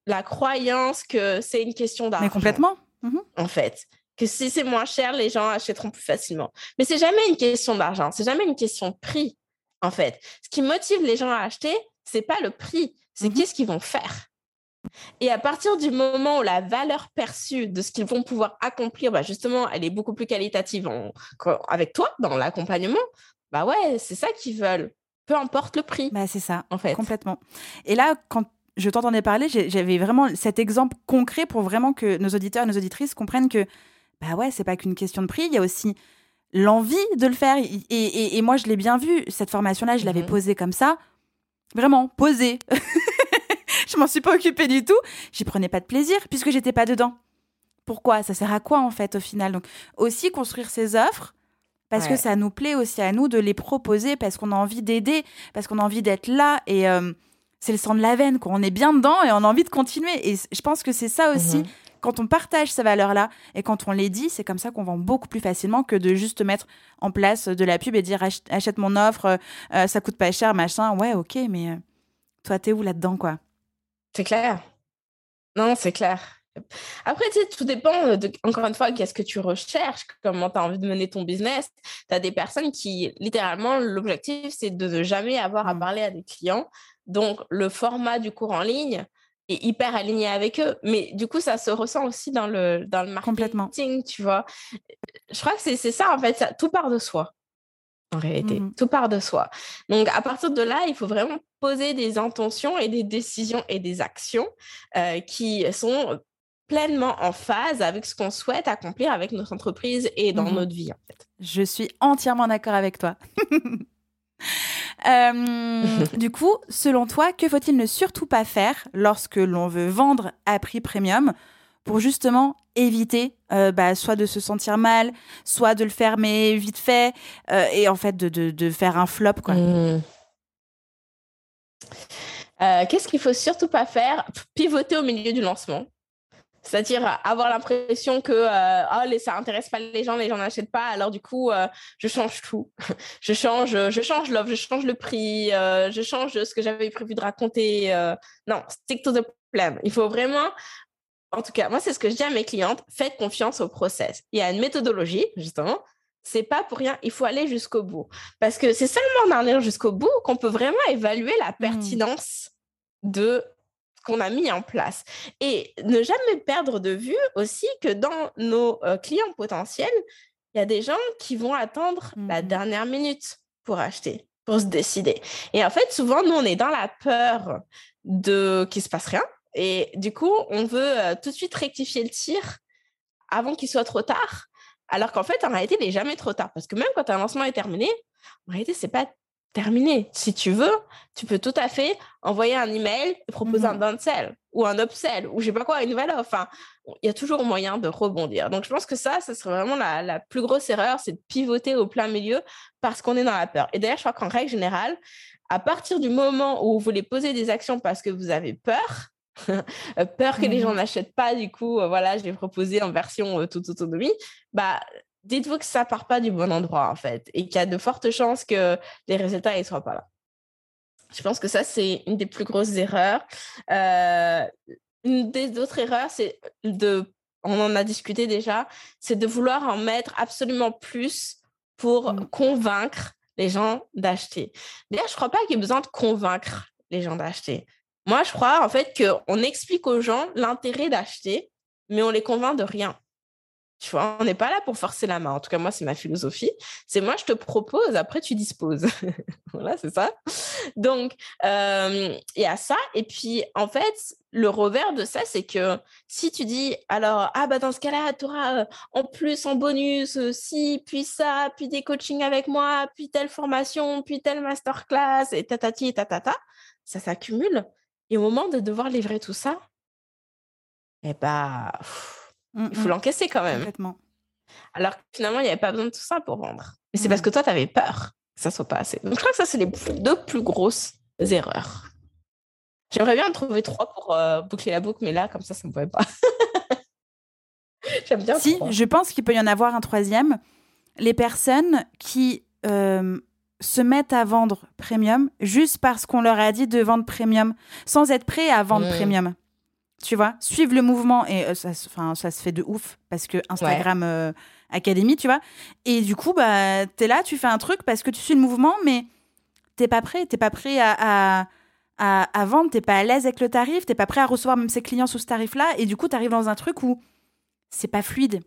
B: la croyance que c'est une question d'argent.
A: Mais complètement.
B: Mmh en fait que si c'est moins cher, les gens achèteront plus facilement. Mais c'est jamais une question d'argent, c'est jamais une question de prix, en fait. Ce qui motive les gens à acheter, c'est pas le prix, c'est mmh qu'est-ce qu'ils vont faire. Et à partir du moment où la valeur perçue de ce qu'ils vont pouvoir accomplir, bah justement, elle est beaucoup plus qualitative avec toi dans l'accompagnement, bah ouais, c'est ça qu'ils veulent. Peu importe le prix.
A: Bah c'est ça, en fait. Complètement. Et là, quand je t'entendais parler, j'avais vraiment cet exemple concret pour vraiment que nos auditeurs et nos auditrices comprennent que bah ouais, c'est pas qu'une question de prix, il y a aussi l'envie de le faire. Et, moi, je l'ai bien vu, cette formation-là, je l'avais mhm. posée comme ça. Vraiment, posée. je m'en suis pas occupée du tout. J'y prenais pas de plaisir puisque j'étais pas dedans. Pourquoi? Ça sert à quoi en fait au final? Donc aussi construire ces offres parce que ça nous plaît aussi à nous de les proposer parce qu'on a envie d'aider, parce qu'on a envie d'être là et euh, c'est le sang de la veine, quoi. On est bien dedans et on a envie de continuer. Et je pense que c'est ça aussi. Mhm quand on partage ces valeurs-là et quand on les dit, c'est comme ça qu'on vend beaucoup plus facilement que de juste mettre en place de la pub et dire achète mon offre, euh, euh, ça coûte pas cher, machin. Ouais, ok, mais euh, toi, t'es où là-dedans, quoi?
B: C'est clair. Non, c'est clair. Après, tu sais, tout dépend, de, encore une fois, qu'est-ce que tu recherches, comment tu as envie de mener ton business. Tu as des personnes qui, littéralement, l'objectif, c'est de ne jamais avoir à parler à des clients. Donc, le format du cours en ligne, est hyper aligné avec eux. Mais du coup, ça se ressent aussi dans le, dans le marketing, tu vois. Je crois que c'est ça, en fait, ça, tout part de soi, en réalité. Mmh tout part de soi. Donc, à partir de là, il faut vraiment poser des intentions et des décisions et des actions euh, qui sont pleinement en phase avec ce qu'on souhaite accomplir avec notre entreprise et dans mmh notre vie, en fait.
A: Je suis entièrement d'accord avec toi. Euh, du coup, selon toi, que faut-il ne surtout pas faire lorsque l'on veut vendre à prix premium pour justement éviter euh, bah, soit de se sentir mal, soit de le fermer vite fait euh, et en fait de, faire un flop quoi? Mmh.
B: Qu'est-ce qu'il faut surtout pas faire? Pivoter au milieu du lancement. C'est-à-dire avoir l'impression que euh, oh, ça intéresse pas les gens, les gens n'achètent pas, alors du coup, euh, je change tout. je change, je change l'offre, je change le prix, euh, je change ce que j'avais prévu de raconter. non, stick to the plan. Il faut vraiment, en tout cas, moi, c'est ce que je dis à mes clientes, faites confiance au process. Il y a une méthodologie, justement. C'est pas pour rien, il faut aller jusqu'au bout. Parce que c'est seulement en allant jusqu'au bout qu'on peut vraiment évaluer la mmh. pertinence de qu'on a mis en place. Et ne jamais perdre de vue aussi que dans nos euh, clients potentiels, il y a des gens qui vont attendre la mmh dernière minute pour acheter, pour se décider. Et en fait, souvent, nous, on est dans la peur de qu'il se passe rien. Et du coup, on veut euh, tout de suite rectifier le tir avant qu'il soit trop tard. Alors qu'en fait, en réalité, il n'est jamais trop tard. Parce que même quand un lancement est terminé, en réalité, c'est pas terminé. Si tu veux, tu peux tout à fait envoyer un email et proposer un mhm. downsell ou un upsell ou je sais pas quoi, une nouvelle offre. Enfin, il y a toujours moyen de rebondir. Donc, je pense que ça, ce serait vraiment la, la plus grosse erreur, c'est de pivoter au plein milieu parce qu'on est dans la peur. Et d'ailleurs, je crois qu'en règle générale, à partir du moment où vous voulez poser des actions parce que vous avez peur, peur que les gens mhm. n'achètent pas, du coup, euh, voilà, je l'ai proposé en version euh, toute autonomie, bah, dites-vous que ça part pas du bon endroit, en fait, et qu'il y a de fortes chances que les résultats ne soient pas là. Je pense que ça, c'est une des plus grosses erreurs. Euh, une des autres erreurs, c'est de, on en a discuté déjà, c'est de vouloir en mettre absolument plus pour mmh. convaincre les gens d'acheter. D'ailleurs, je ne crois pas qu'il y ait besoin de convaincre les gens d'acheter. Moi, je crois en fait qu'on explique aux gens l'intérêt d'acheter, mais on les convainc de rien. Tu vois, on n'est pas là pour forcer la main. En tout cas, moi, c'est ma philosophie. C'est moi, je te propose, après, tu disposes. voilà, c'est ça. Donc, il y a ça. Et puis, en fait, le revers de ça, c'est que si tu dis, alors, ah, bah, dans ce cas-là, tu auras en plus, en bonus, ci, puis ça, puis des coachings avec moi, puis telle formation, puis telle masterclass, et tatati, et tatata, ça s'accumule. Et au moment de devoir livrer tout ça, eh bah, Mmh, il faut mmh. l'encaisser quand même. Alors que finalement, il n'y avait pas besoin de tout ça pour vendre. Mais c'est parce mmh. que toi, tu avais peur que ça soit pas assez. Donc, je crois que ça, c'est les deux plus grosses erreurs. J'aimerais bien en trouver trois pour euh, boucler la boucle, mais là, comme ça, ça ne pouvait pas.
A: J'aime bien. Si, je pense qu'il peut y en avoir un troisième. Les personnes qui euh, se mettent à vendre premium juste parce qu'on leur a dit de vendre premium, sans être prêt à vendre premium tu vois, suivre le mouvement et euh, ça, ça se fait de ouf parce que Instagram euh, Academy, tu vois. Et du coup, bah, es là, tu fais un truc parce que tu suis le mouvement, mais t'es pas prêt, t'es pas prêt à, à, à, à vendre, t'es pas à l'aise avec le tarif, t'es pas prêt à recevoir même ses clients sous ce tarif-là, et du coup, tu arrives dans un truc où c'est pas fluide.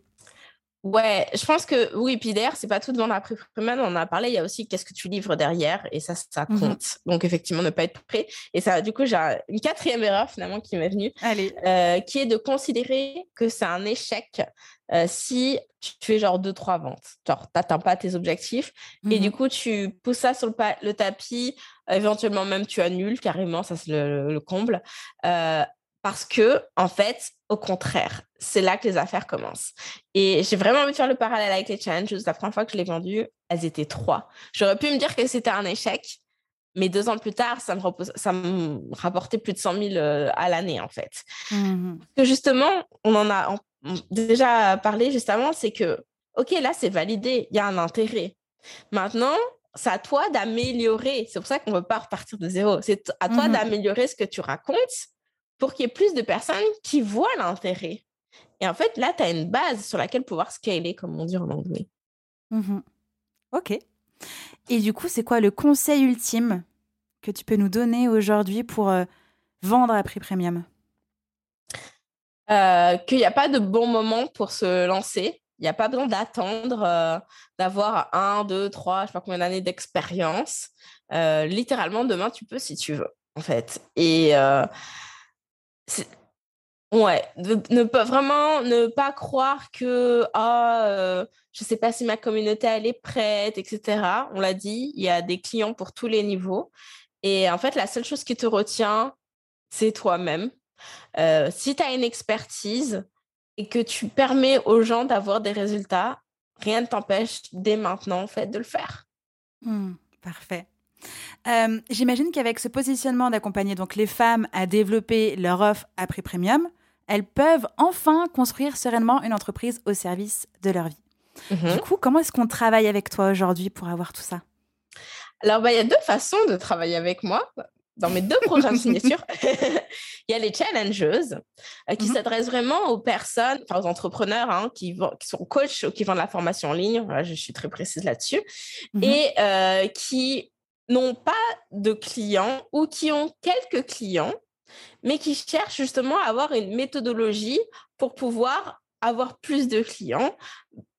B: Ouais, je pense que oui, puis d'ailleurs, c'est pas tout devant la pré-premium, on en a parlé, il y a aussi qu'est-ce que tu livres derrière, et ça, ça mmh compte. Donc, effectivement, ne pas être prêt. Et ça, du coup, j'ai une quatrième erreur finalement qui m'est venue, euh, qui est de considérer que c'est un échec euh, si tu fais genre deux, trois ventes. Genre, t'atteins pas tes objectifs, et du mmh coup, tu pousses ça sur le, tapis, éventuellement même tu annules carrément, ça c'est le, comble. Euh, parce que, en fait, au contraire, c'est là que les affaires commencent. Et j'ai vraiment envie de faire le parallèle avec les challenges. La première fois que je l'ai vendu, elles étaient trois. J'aurais pu me dire que c'était un échec, mais deux ans plus tard, ça me, ça me rapportait plus de 100 000 euh, à l'année, en fait. Mmh que justement, on en a déjà parlé justement, c'est que, OK, là, c'est validé, il y a un intérêt. Maintenant, c'est à toi d'améliorer. C'est pour ça qu'on ne veut pas repartir de zéro. C'est à toi mmh d'améliorer ce que tu racontes pour qu'il y ait plus de personnes qui voient l'intérêt. Et en fait, là, tu as une base sur laquelle pouvoir scaler, comme on dit en anglais.
A: Mmh ok. Et du coup, c'est quoi le conseil ultime que tu peux nous donner aujourd'hui pour euh, vendre à prix premium?
B: Euh, Qu'il n'y a pas de bon moment pour se lancer. Il n'y a pas besoin d'attendre euh, d'avoir un, deux, trois, je ne sais pas combien d'années d'expérience. littéralement, demain, tu peux si tu veux, en fait. Et Ouais, ne pas vraiment ne pas croire que ah euh, je sais pas si ma communauté elle est prête, etc. On l'a dit, il y a des clients pour tous les niveaux. Et en fait, la seule chose qui te retient, c'est toi-même. Euh, si tu as une expertise et que tu permets aux gens d'avoir des résultats, rien ne t'empêche dès maintenant en fait de le faire.
A: Mmh, parfait. Euh, j'imagine qu'avec ce positionnement d'accompagner donc les femmes à développer leur offre à prix premium, elles peuvent enfin construire sereinement une entreprise au service de leur vie. Mhm. Du coup, comment est-ce qu'on travaille avec toi aujourd'hui pour avoir tout ça?
B: Alors, bah, il y a deux façons de travailler avec moi. Dans mes deux programmes signature, il y a les challengeuses euh, qui mhm. s'adressent vraiment aux personnes, enfin aux entrepreneurs hein, qui, qui, sont coachs ou qui vendent la formation en ligne. je suis très précise là-dessus. Mhm. Et euh, qui n'ont pas de clients ou qui ont quelques clients, mais qui cherchent justement à avoir une méthodologie pour pouvoir avoir plus de clients,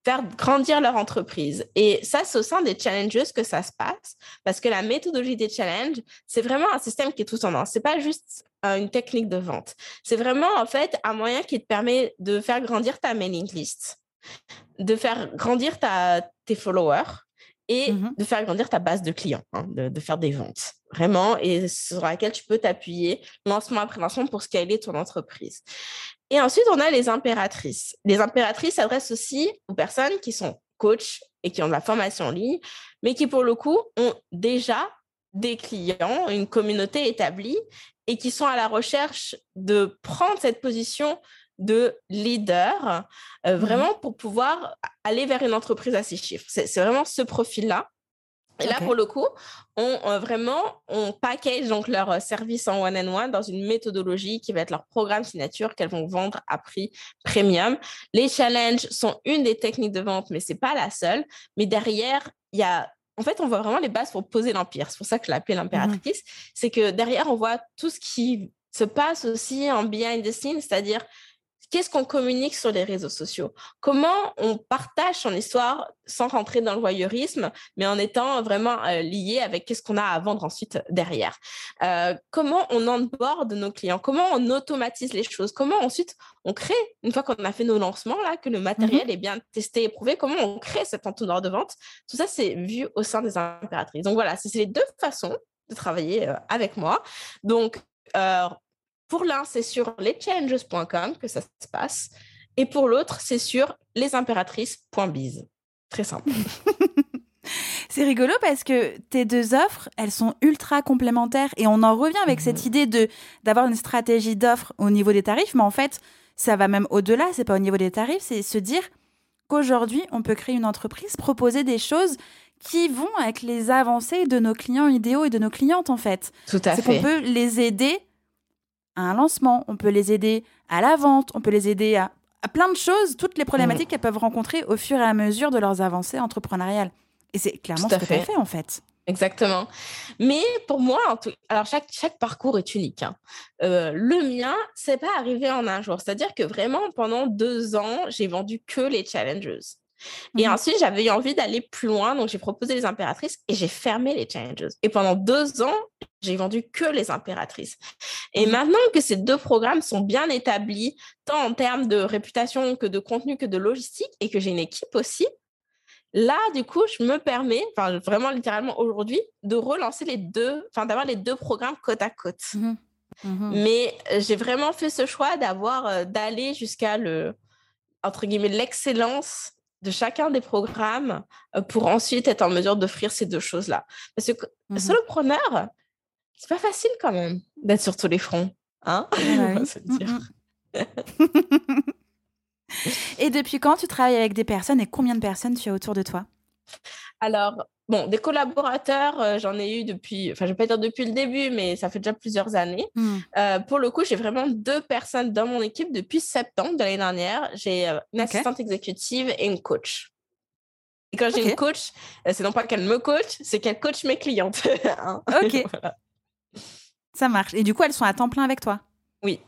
B: faire grandir leur entreprise. Et ça, c'est au sein des challenges que ça se passe, parce que la méthodologie des challenges, c'est vraiment un système qui est tout tendance. C'est pas juste une technique de vente. C'est vraiment, en fait, un moyen qui te permet de faire grandir ta mailing list, de faire grandir ta, tes followers, et
A: Mhm.
B: de faire grandir ta base de clients, hein, de, de faire des ventes, vraiment, et sur laquelle tu peux t'appuyer lancement après lancement pour scaler ton entreprise. Et ensuite, on a les impératrices. Les impératrices s'adressent aussi aux personnes qui sont coachs et qui ont de la formation en ligne, mais qui, pour le coup, ont déjà des clients, une communauté établie et qui sont à la recherche de prendre cette position de leader, euh,
A: Mhm.
B: vraiment pour pouvoir aller vers une entreprise à six chiffres. C'est vraiment ce profil-là. Et là, pour le coup, on euh, vraiment, on package donc leur euh, service en one-on-one dans une méthodologie qui va être leur programme signature qu'elles vont vendre à prix premium. Les challenges sont une des techniques de vente, mais c'est pas la seule. Mais derrière, il y a en fait, on voit vraiment les bases pour poser l'empire. C'est pour ça que je l'appelle l'impératrice. C'est que derrière, on voit tout ce qui se passe aussi en behind the scenes, c'est-à-dire qu'est-ce qu'on communique sur les réseaux sociaux, comment on partage son histoire sans rentrer dans le voyeurisme, mais en étant vraiment euh, lié avec qu'est-ce qu'on a à vendre ensuite derrière? Euh, comment on onboard nos clients, comment on automatise les choses, comment ensuite on crée, une fois qu'on a fait nos lancements, là, que le matériel est bien testé et prouvé, comment on crée cet entonnoir de vente? Tout ça, c'est vu au sein des impératrices. Donc voilà, c'est les deux façons de travailler euh, avec moi. Donc, euh, pour l'un, c'est sur leschanges.com que ça se passe. Et pour l'autre, c'est sur lesimpératrices.biz. Très simple.
A: C'est rigolo parce que tes deux offres, elles sont ultra complémentaires et on en revient avec cette idée de d'avoir une stratégie d'offre au niveau des tarifs, mais en fait, ça va même au-delà, c'est pas au niveau des tarifs, c'est se dire qu'aujourd'hui, on peut créer une entreprise, proposer des choses qui vont avec les avancées de nos clients idéaux et de nos clientes en fait.
B: Tout à
A: C'est qu'on
B: fait.
A: peut les aider à un lancement, on peut les aider à la vente, on peut les aider à, à plein de choses, toutes les problématiques qu'elles peuvent rencontrer au fur et à mesure de leurs avancées entrepreneuriales. Et c'est clairement ce que tu as
B: fait.
A: fait en fait.
B: Exactement. Mais pour moi, en tout- alors chaque, chaque parcours est unique. hein. Euh, le mien, c'est pas arrivé en un jour. C'est-à-dire que vraiment, pendant deux ans, j'ai vendu que les challengers. Et
A: Mhm.
B: ensuite, j'avais envie d'aller plus loin, donc j'ai proposé les impératrices et j'ai fermé les challengers. Et pendant deux ans, j'ai vendu que les impératrices. Et
A: Mhm.
B: maintenant que ces deux programmes sont bien établis, tant en termes de réputation que de contenu que de logistique, et que j'ai une équipe aussi, là, du coup, je me permets, enfin vraiment littéralement aujourd'hui, de relancer les deux, enfin d'avoir les deux programmes côte à côte.
A: Mhm. Mhm.
B: Mais euh, j'ai vraiment fait ce choix d'avoir, euh, d'aller jusqu'à le, entre guillemets, l'excellence de chacun des programmes euh, pour ensuite être en mesure d'offrir ces deux choses-là. Parce que
A: Mhm.
B: solopreneur, c'est pas facile quand même d'être sur tous les fronts. Hein? On se dire.
A: Mhm. et depuis quand tu travailles avec des personnes et combien de personnes tu as autour de toi?
B: Alors, bon, des collaborateurs, euh, j'en ai eu depuis, enfin, je vais pas dire depuis le début, mais ça fait déjà plusieurs années.
A: Mhm.
B: Euh, pour le coup, j'ai vraiment deux personnes dans mon équipe depuis septembre de l'année dernière. J'ai euh, une assistante exécutive et une coach. Et quand j'ai une coach, c'est non pas qu'elle me coach, c'est qu'elle coach mes clientes. Hein?
A: Ok.
B: Voilà.
A: Ça marche. Et du coup, elles sont à temps plein avec toi?
B: Oui.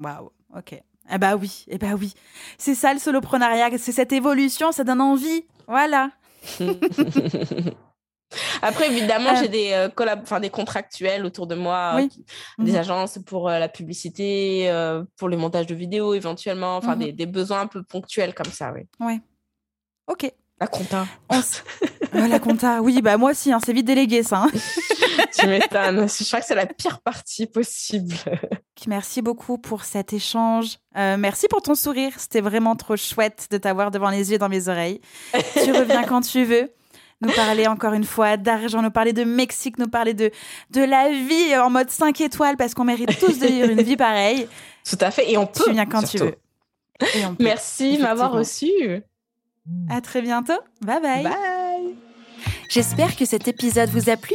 A: Waouh, ok. Eh bah oui, eh bah oui. C'est ça le soloprenariat, c'est cette évolution, ça donne envie. Voilà.
B: Après, évidemment,
A: Euh.
B: j'ai des, euh, collab- des contractuels autour de moi,
A: Oui.
B: euh, qui- des
A: Mhm.
B: agences pour euh, la publicité, euh, pour le montage de vidéos éventuellement, enfin
A: Mhm.
B: des, des besoins un peu ponctuels comme ça, oui.
A: Ok.
B: La compta,
A: On s- Euh, la compta, oui, bah moi aussi, hein, c'est vite délégué ça. hein.
B: tu m'étonnes. Je crois que c'est la pire partie possible.
A: Merci beaucoup pour cet échange. Euh, merci pour ton sourire. C'était vraiment trop chouette de t'avoir devant les yeux et dans mes oreilles. tu reviens quand tu veux. Nous parler encore une fois d'argent, nous parler de Mexique, nous parler de, de la vie en mode 5 étoiles parce qu'on mérite tous de vivre une vie pareille.
B: Tout à fait. Et on peut.
A: tu viens quand tu veux. Et on peut.
B: Merci de m'avoir reçu.
A: À très bientôt. Bye bye.
B: Bye.
A: J'espère que cet épisode vous a plu.